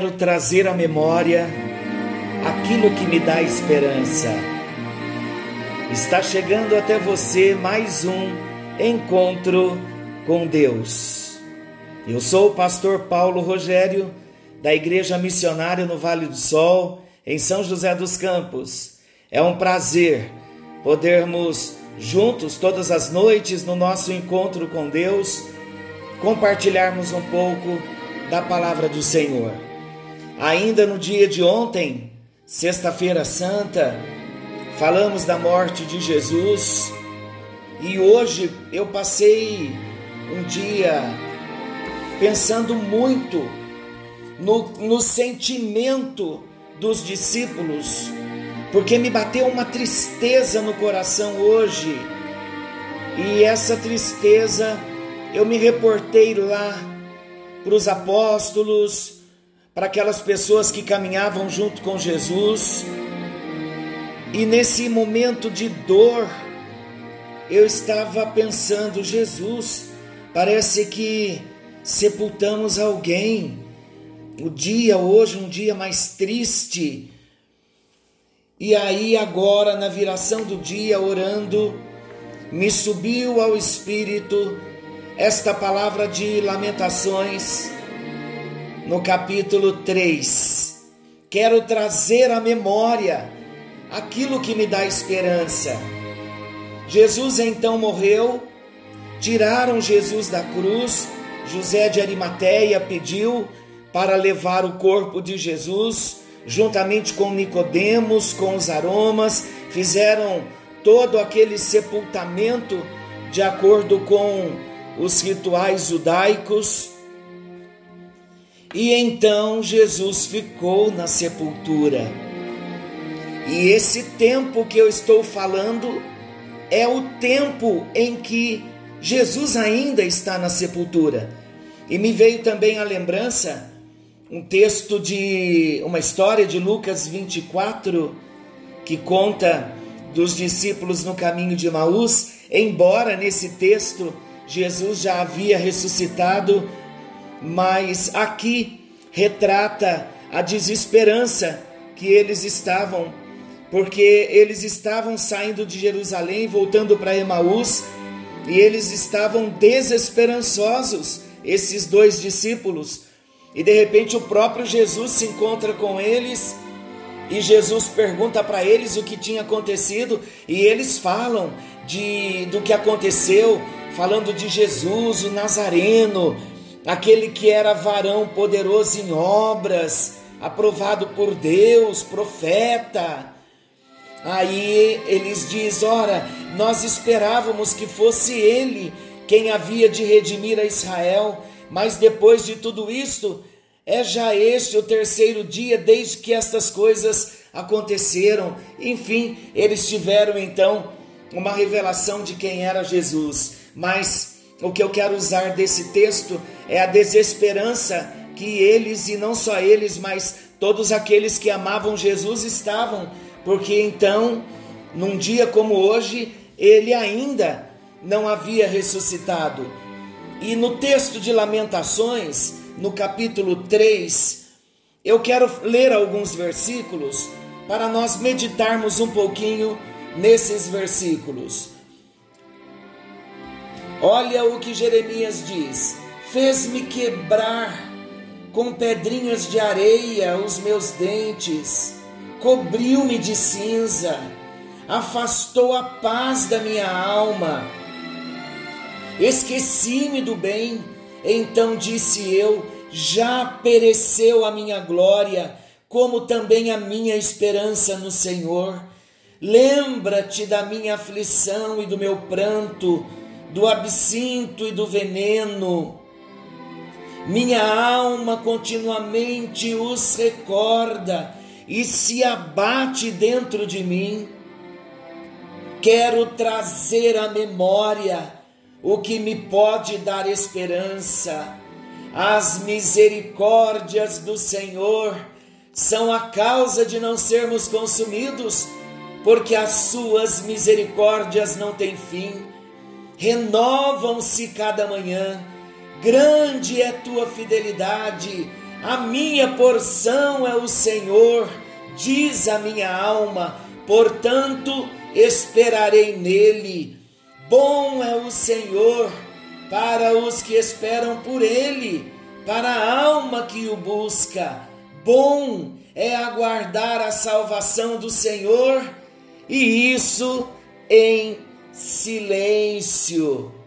quero trazer à memória aquilo que me dá esperança. Está chegando até você mais um encontro com Deus. Eu sou o pastor Paulo Rogério, da Igreja Missionária no Vale do Sol, em São José dos Campos. É um prazer podermos juntos todas as noites no nosso encontro com Deus compartilharmos um pouco da palavra do Senhor. Ainda no dia de ontem, Sexta-feira Santa, falamos da morte de Jesus. E hoje eu passei um dia pensando muito no, no sentimento dos discípulos, porque me bateu uma tristeza no coração hoje. E essa tristeza eu me reportei lá para os apóstolos para aquelas pessoas que caminhavam junto com Jesus. E nesse momento de dor, eu estava pensando, Jesus, parece que sepultamos alguém. O dia hoje, um dia mais triste. E aí, agora, na viração do dia, orando, me subiu ao espírito esta palavra de Lamentações no capítulo 3. Quero trazer à memória aquilo que me dá esperança. Jesus então morreu, tiraram Jesus da cruz, José de Arimateia pediu para levar o corpo de Jesus juntamente com Nicodemos, com os aromas, fizeram todo aquele sepultamento de acordo com os rituais judaicos. E então Jesus ficou na sepultura. E esse tempo que eu estou falando é o tempo em que Jesus ainda está na sepultura. E me veio também a lembrança um texto de uma história de Lucas 24 que conta dos discípulos no caminho de Maús, embora nesse texto Jesus já havia ressuscitado mas aqui retrata a desesperança que eles estavam, porque eles estavam saindo de Jerusalém, voltando para Emaús, e eles estavam desesperançosos, esses dois discípulos. E de repente o próprio Jesus se encontra com eles e Jesus pergunta para eles o que tinha acontecido e eles falam de do que aconteceu, falando de Jesus, o Nazareno, aquele que era varão poderoso em obras, aprovado por Deus, profeta. Aí eles diz: Ora, nós esperávamos que fosse ele quem havia de redimir a Israel, mas depois de tudo isto, é já este o terceiro dia desde que estas coisas aconteceram. Enfim, eles tiveram então uma revelação de quem era Jesus. Mas o que eu quero usar desse texto é a desesperança que eles, e não só eles, mas todos aqueles que amavam Jesus estavam, porque então, num dia como hoje, ele ainda não havia ressuscitado. E no texto de Lamentações, no capítulo 3, eu quero ler alguns versículos para nós meditarmos um pouquinho nesses versículos. Olha o que Jeremias diz: Fez-me quebrar com pedrinhas de areia os meus dentes, cobriu-me de cinza, afastou a paz da minha alma. Esqueci-me do bem, então disse eu: Já pereceu a minha glória, como também a minha esperança no Senhor. Lembra-te da minha aflição e do meu pranto do absinto e do veneno. Minha alma continuamente os recorda e se abate dentro de mim. Quero trazer à memória o que me pode dar esperança. As misericórdias do Senhor são a causa de não sermos consumidos, porque as suas misericórdias não têm fim renovam-se cada manhã. Grande é tua fidelidade, A minha porção é o Senhor, diz a minha alma, portanto esperarei nele. Bom é o Senhor para os que esperam por ele, para a alma que o busca. Bom é aguardar a salvação do Senhor, e isso em silêncio.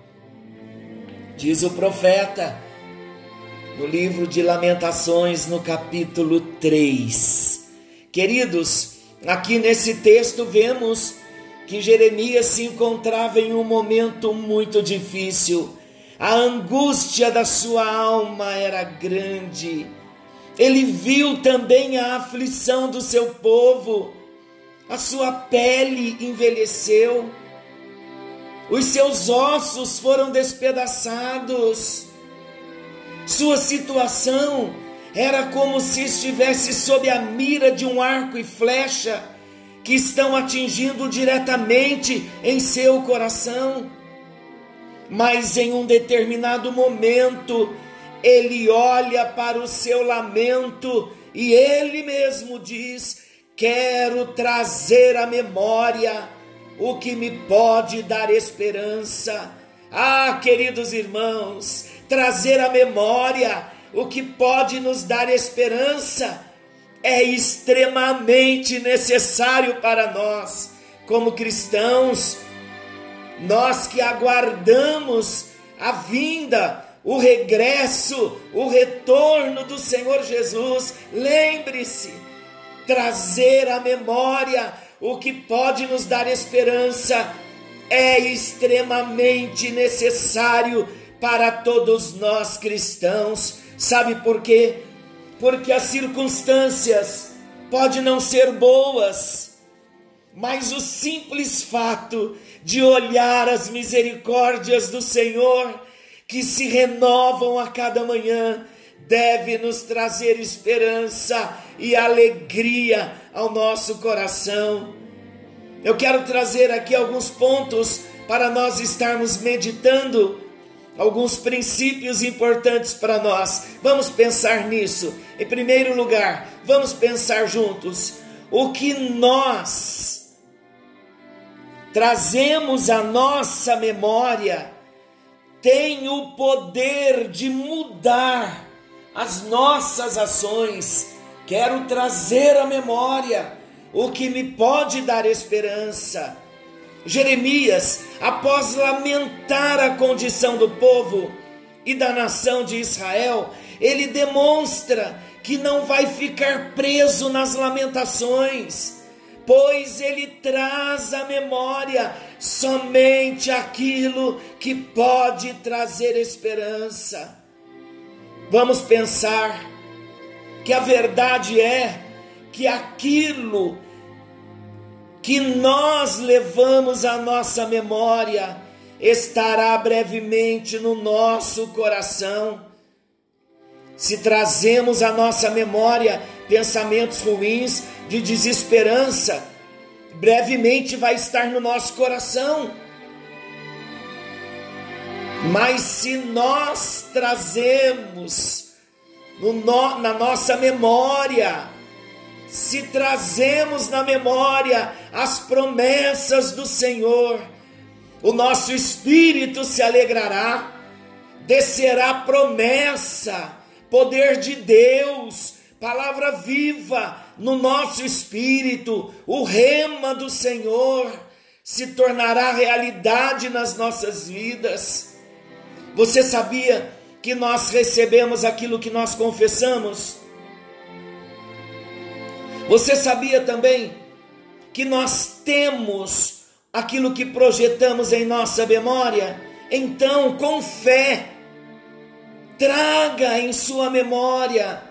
Diz o profeta no livro de Lamentações, no capítulo 3. Queridos, aqui nesse texto vemos que Jeremias se encontrava em um momento muito difícil. A angústia da sua alma era grande. Ele viu também a aflição do seu povo. A sua pele envelheceu. Os seus ossos foram despedaçados. Sua situação era como se estivesse sob a mira de um arco e flecha que estão atingindo diretamente em seu coração. Mas em um determinado momento, ele olha para o seu lamento e ele mesmo diz: Quero trazer à memória o que me pode dar esperança. Ah, queridos irmãos, trazer à memória o que pode nos dar esperança é extremamente necessário para nós, como cristãos, nós que aguardamos a vinda, o regresso, o retorno do Senhor Jesus. Lembre-se, trazer à memória o que pode nos dar esperança é extremamente necessário para todos nós cristãos. Sabe por quê? porque as circunstâncias podem não ser boas, mas o simples fato de olhar as misericórdias do Senhor, que se renovam a cada manhã, deve nos trazer esperança e alegria ao nosso coração. Eu quero trazer aqui alguns pontos para nós estarmos meditando alguns princípios importantes para nós. Vamos pensar nisso. Em primeiro lugar, vamos pensar juntos o que nós trazemos à nossa memória tem o poder de mudar as nossas ações. Quero trazer à memória o que me pode dar esperança Jeremias, após lamentar a condição do povo e da nação de Israel, ele demonstra que não vai ficar preso nas lamentações, pois ele traz à memória somente aquilo que pode trazer esperança. Vamos pensar que a verdade é que aquilo que nós levamos à nossa memória estará brevemente no nosso coração. Se trazemos à nossa memória pensamentos ruins de desesperança, brevemente vai estar no nosso coração. Mas se nós trazemos no, na nossa memória se trazemos na memória as promessas do Senhor, o nosso espírito se alegrará, descerá promessa, poder de Deus, palavra viva no nosso espírito, o rema do Senhor se tornará realidade nas nossas vidas. Você sabia que nós recebemos aquilo que nós confessamos? Você sabia também que nós temos aquilo que projetamos em nossa memória? Então, com fé, traga em sua memória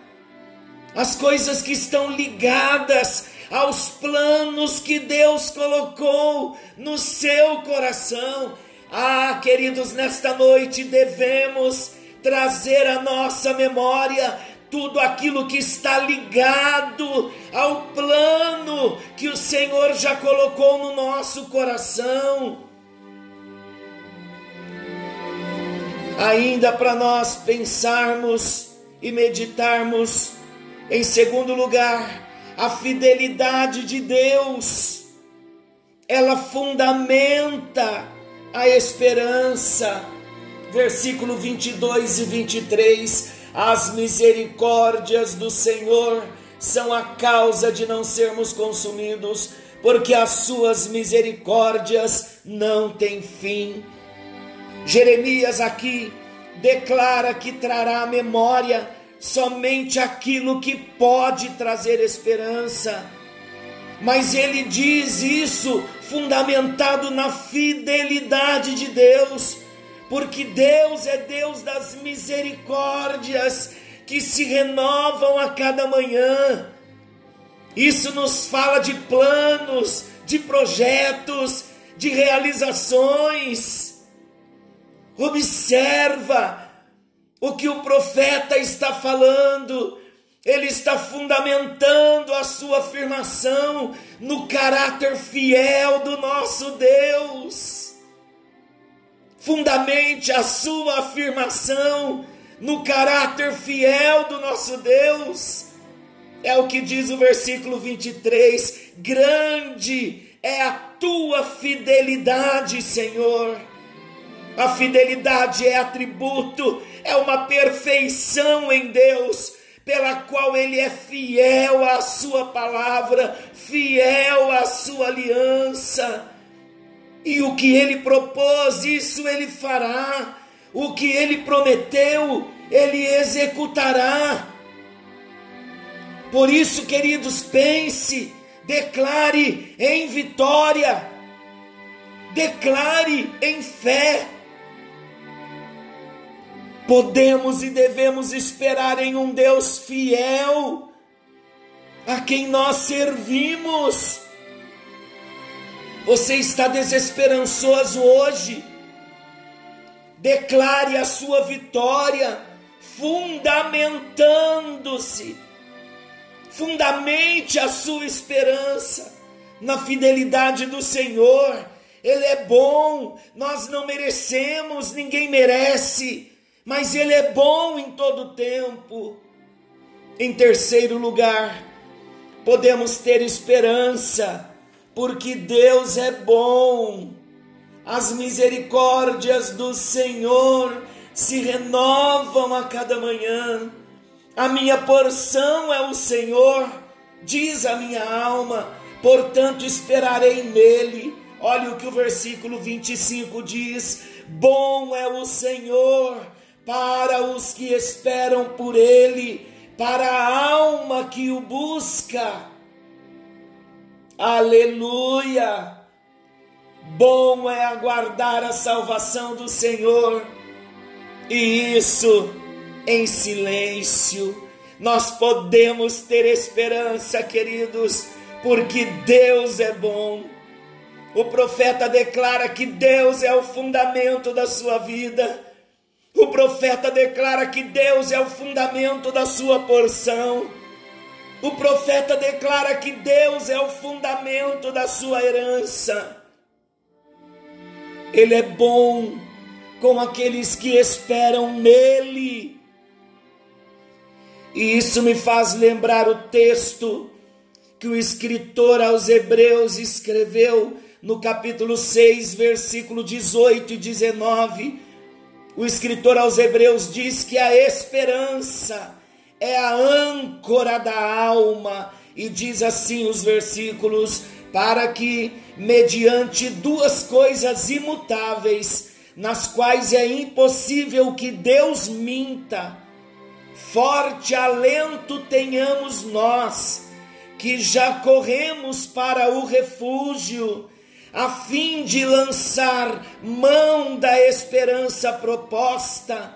as coisas que estão ligadas aos planos que Deus colocou no seu coração. Ah, queridos, nesta noite devemos trazer à nossa memória tudo aquilo que está ligado ao plano que o Senhor já colocou no nosso coração. Ainda para nós pensarmos e meditarmos, em segundo lugar, a fidelidade de Deus. Ela fundamenta a esperança. Versículo 22 e 23: As misericórdias do Senhor são a causa de não sermos consumidos, porque as suas misericórdias não têm fim. Jeremias aqui declara que trará à memória somente aquilo que pode trazer esperança. Mas ele diz isso fundamentado na fidelidade de Deus, porque Deus é Deus das misericórdias que se renovam a cada manhã. Isso nos fala de planos, de projetos, de realizações. Observa o que o profeta está falando. Ele está fundamentando a sua afirmação no caráter fiel do nosso Deus. Fundamente a sua afirmação no caráter fiel do nosso Deus. É o que diz o versículo 23: Grande é a tua fidelidade, Senhor. A fidelidade é atributo, é uma perfeição em Deus, pela qual Ele é fiel à Sua palavra, fiel à Sua aliança. E o que Ele propôs, isso Ele fará. O que Ele prometeu, Ele executará. Por isso, queridos, pense, declare em vitória, declare em fé. Podemos e devemos esperar em um Deus fiel, a quem nós servimos. Você está desesperançoso hoje? Declare a sua vitória, fundamentando-se, fundamente a sua esperança na fidelidade do Senhor. Ele é bom, nós não merecemos, ninguém merece mas Ele é bom em todo tempo. Em terceiro lugar, podemos ter esperança, porque Deus é bom. As misericórdias do Senhor se renovam a cada manhã. A minha porção é o Senhor, diz a minha alma, portanto esperarei nele. Olha o que o versículo 25 diz: Bom é o Senhor para os que esperam por Ele, para a alma que o busca. Aleluia! Bom é aguardar a salvação do Senhor, e isso em silêncio. Nós podemos ter esperança, queridos, porque Deus é bom. O profeta declara que Deus é o fundamento da sua vida o profeta declara que Deus é o fundamento da sua porção. O profeta declara que Deus é o fundamento da sua herança. Ele é bom com aqueles que esperam nele. E isso me faz lembrar o texto que o escritor aos Hebreus escreveu no capítulo 6, versículo 18 e 19 o escritor aos Hebreus diz que a esperança é a âncora da alma, e diz assim os versículos: para que, mediante duas coisas imutáveis, nas quais é impossível que Deus minta, forte alento tenhamos nós, que já corremos para o refúgio a fim de lançar mão da esperança proposta,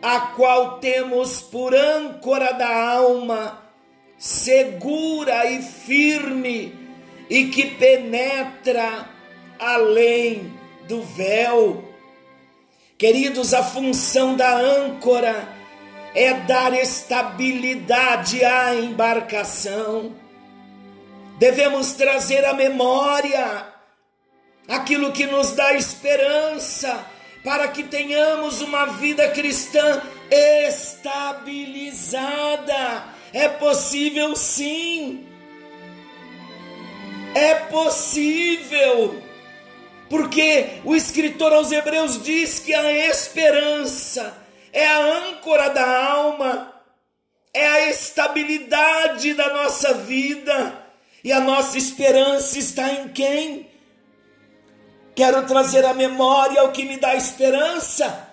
a qual temos por âncora da alma, segura e firme, e que penetra além do véu. Queridos, a função da âncora é dar estabilidade à embarcação. Devemos trazer à memória aquilo que nos dá esperança para que tenhamos uma vida cristã estabilizada. É possível sim. É possível. Porque o escritor aos Hebreus diz que a esperança é a âncora da alma, é a estabilidade da nossa vida. E a nossa esperança está em quem? Quero trazer à memória o que me dá esperança.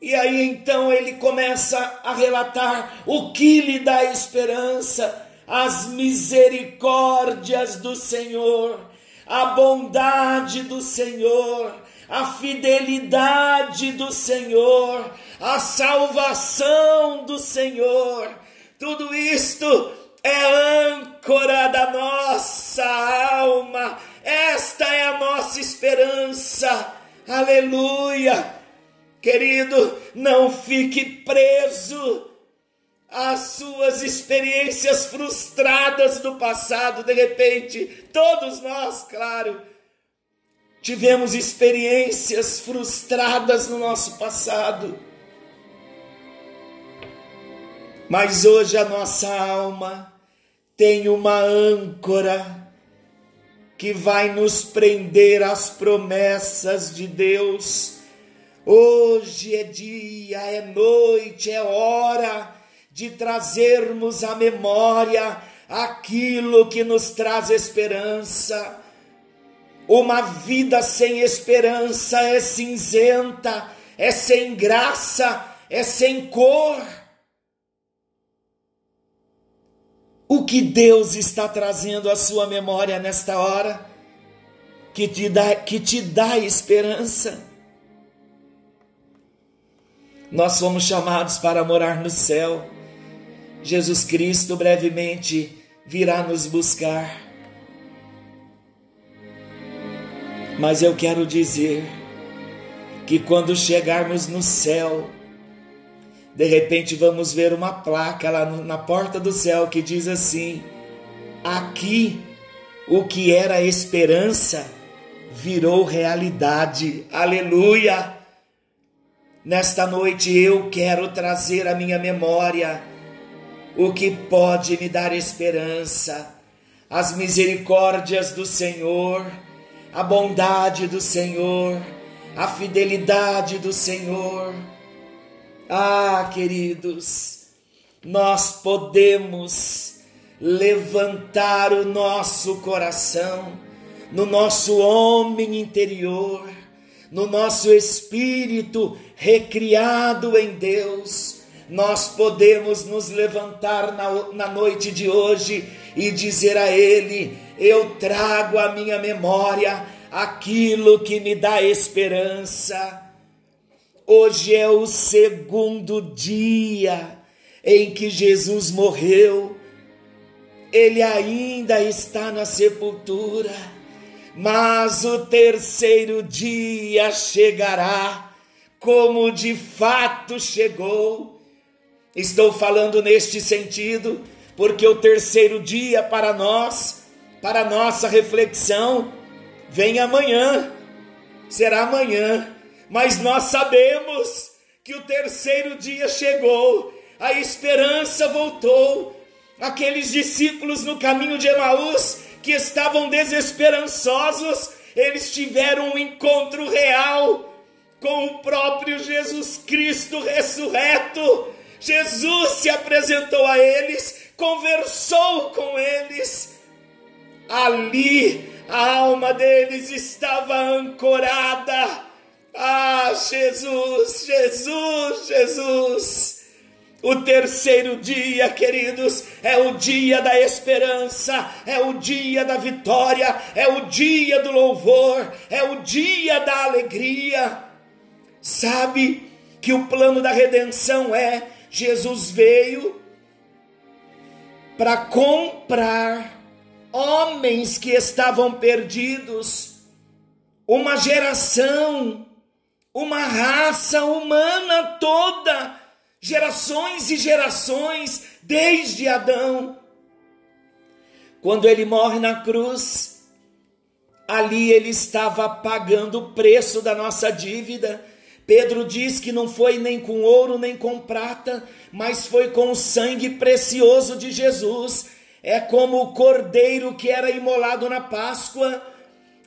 E aí então ele começa a relatar o que lhe dá esperança, as misericórdias do Senhor, a bondade do Senhor, a fidelidade do Senhor, a salvação do Senhor. Tudo isto é âncora da nossa alma. Esta é a nossa esperança. Aleluia. Querido, não fique preso às suas experiências frustradas do passado. De repente, todos nós, claro, tivemos experiências frustradas no nosso passado. Mas hoje a nossa alma tem uma âncora que vai nos prender às promessas de Deus. Hoje é dia, é noite, é hora de trazermos à memória aquilo que nos traz esperança. Uma vida sem esperança é cinzenta, é sem graça, é sem cor. O que Deus está trazendo à sua memória nesta hora, que te dá, que te dá esperança. Nós fomos chamados para morar no céu. Jesus Cristo brevemente virá nos buscar. Mas eu quero dizer que quando chegarmos no céu, de repente vamos ver uma placa lá na porta do céu que diz assim: Aqui o que era esperança virou realidade. Aleluia! Nesta noite eu quero trazer à minha memória o que pode me dar esperança, as misericórdias do Senhor, a bondade do Senhor, a fidelidade do Senhor ah, queridos, nós podemos levantar o nosso coração no nosso homem interior, no nosso espírito recriado em Deus. Nós podemos nos levantar na, na noite de hoje e dizer a Ele: Eu trago à minha memória aquilo que me dá esperança Hoje é o segundo dia em que Jesus morreu. Ele ainda está na sepultura, mas o terceiro dia chegará, como de fato chegou. Estou falando neste sentido, porque o terceiro dia para nós, para nossa reflexão, vem amanhã, será amanhã mas nós sabemos que o terceiro dia chegou, a esperança voltou. Aqueles discípulos no caminho de Emaús que estavam desesperançosos, eles tiveram um encontro real com o próprio Jesus Cristo ressurreto. Jesus se apresentou a eles, conversou com eles. Ali a alma deles estava ancorada ah, Jesus, Jesus, Jesus. O terceiro dia, queridos, é o dia da esperança, é o dia da vitória, é o dia do louvor, é o dia da alegria. Sabe que o plano da redenção é Jesus veio para comprar homens que estavam perdidos, uma geração uma raça humana toda, gerações e gerações, desde Adão. Quando ele morre na cruz, ali ele estava pagando o preço da nossa dívida, Pedro diz que não foi nem com ouro nem com prata, mas foi com o sangue precioso de Jesus. É como o cordeiro que era imolado na Páscoa.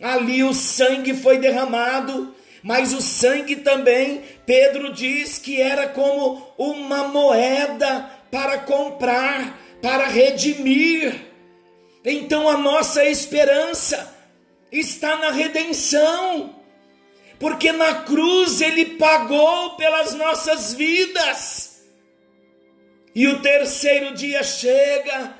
Ali o sangue foi derramado, mas o sangue também, Pedro diz que era como uma moeda para comprar, para redimir. Então a nossa esperança está na redenção porque na cruz ele pagou pelas nossas vidas. E o terceiro dia chega,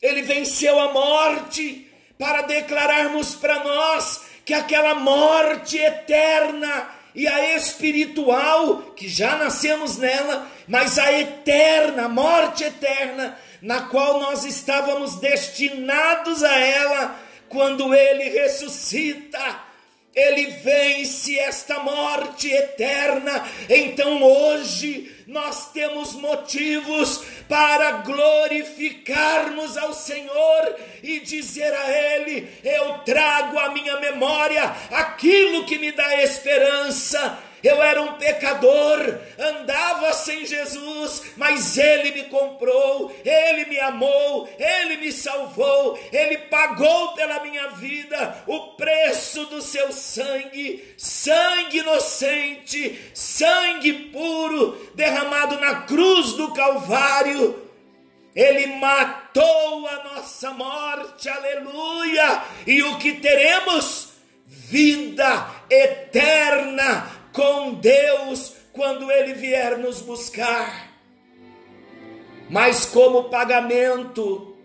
ele venceu a morte, para declararmos para nós que aquela morte eterna e a espiritual, que já nascemos nela, mas a eterna, a morte eterna, na qual nós estávamos destinados a ela, quando ele ressuscita ele vence esta morte eterna. Então hoje nós temos motivos para glorificarmos ao Senhor e dizer a Ele: Eu trago à minha memória aquilo que me dá esperança eu era um pecador, andava sem Jesus, mas Ele me comprou, Ele me amou, Ele me salvou, Ele pagou pela minha vida o preço do seu sangue, sangue inocente, sangue puro, derramado na cruz do Calvário. Ele matou a nossa morte, aleluia, e o que teremos? Vida eterna com Deus quando Ele vier nos buscar. Mas como pagamento,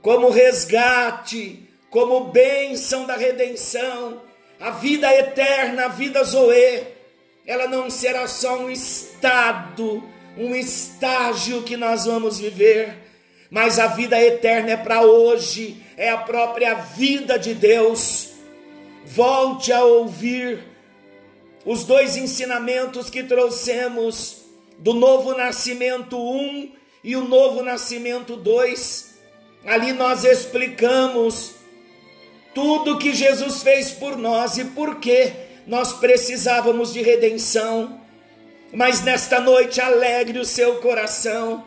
como resgate, como bênção da redenção, a vida eterna, a vida Zoe, ela não será só um estado, um estágio que nós vamos viver, mas a vida eterna é para hoje, é a própria vida de Deus. Volte a ouvir os dois ensinamentos que trouxemos do novo nascimento 1 e o novo nascimento 2. Ali nós explicamos tudo que Jesus fez por nós e por que nós precisávamos de redenção. Mas nesta noite alegre o seu coração.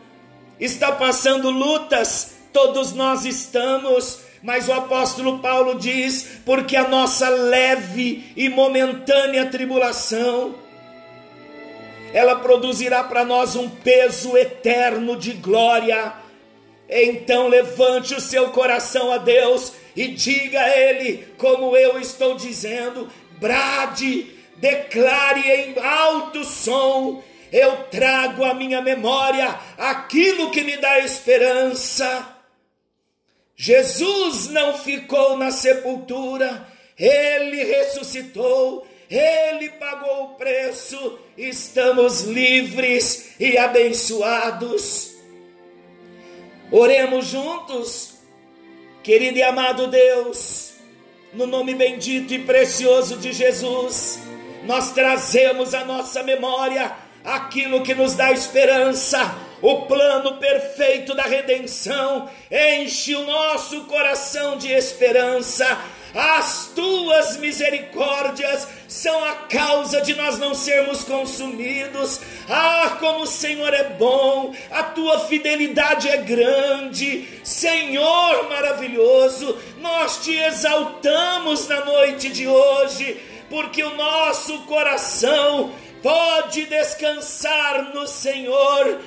Está passando lutas, todos nós estamos, mas o apóstolo Paulo diz: porque a nossa leve e momentânea tribulação, ela produzirá para nós um peso eterno de glória. Então levante o seu coração a Deus e diga a Ele, como eu estou dizendo, brade, declare em alto som: eu trago à minha memória aquilo que me dá esperança Jesus não ficou na sepultura, ele ressuscitou, ele pagou o preço, estamos livres e abençoados. Oremos juntos, querido e amado Deus, no nome bendito e precioso de Jesus, nós trazemos à nossa memória aquilo que nos dá esperança o plano perfeito da redenção enche o nosso coração de esperança. As tuas misericórdias são a causa de nós não sermos consumidos. Ah, como o Senhor é bom, a tua fidelidade é grande. Senhor maravilhoso, nós te exaltamos na noite de hoje, porque o nosso coração pode descansar no Senhor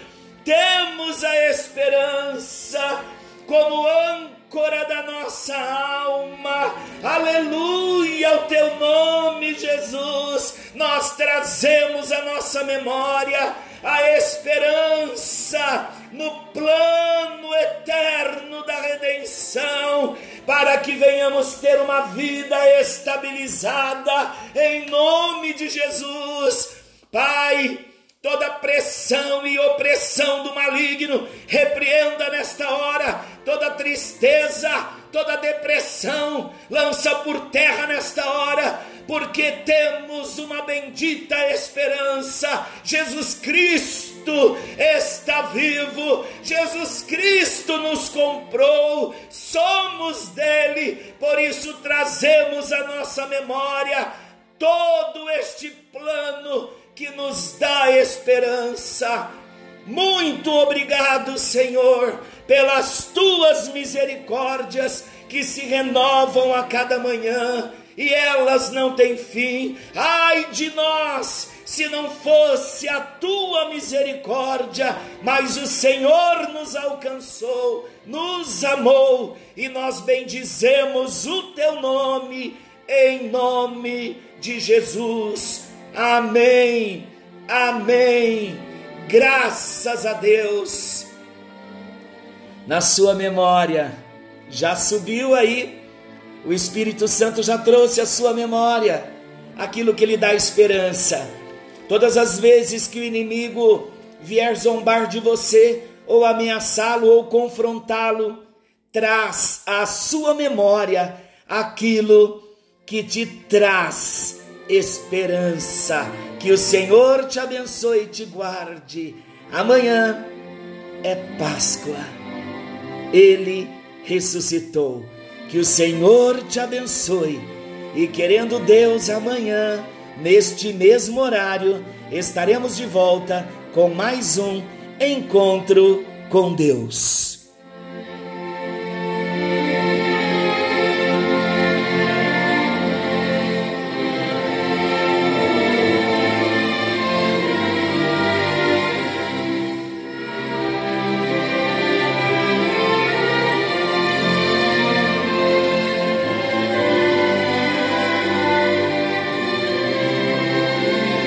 temos a esperança como âncora da nossa alma. Aleluia ao teu nome, Jesus. Nós trazemos a nossa memória a esperança no plano eterno da redenção, para que venhamos ter uma vida estabilizada em nome de Jesus. Pai, toda pressão e opressão do maligno, repreenda nesta hora. Toda tristeza, toda depressão, lança por terra nesta hora, porque temos uma bendita esperança. Jesus Cristo está vivo, Jesus Cristo nos comprou, somos dele, por isso trazemos a nossa memória todo este plano que nos dá esperança. Muito obrigado, Senhor, pelas tuas misericórdias que se renovam a cada manhã e elas não têm fim. Ai de nós, se não fosse a tua misericórdia, mas o Senhor nos alcançou, nos amou e nós bendizemos o teu nome, em nome de Jesus. Amém. Amém. Graças a Deus. Na sua memória, já subiu aí o Espírito Santo já trouxe à sua memória aquilo que lhe dá esperança. Todas as vezes que o inimigo vier zombar de você, ou ameaçá-lo, ou confrontá-lo, traz à sua memória aquilo que te traz esperança. Que o Senhor te abençoe e te guarde. Amanhã é Páscoa. Ele ressuscitou que o Senhor te abençoe e querendo Deus amanhã, neste mesmo horário, estaremos de volta com mais um encontro com Deus.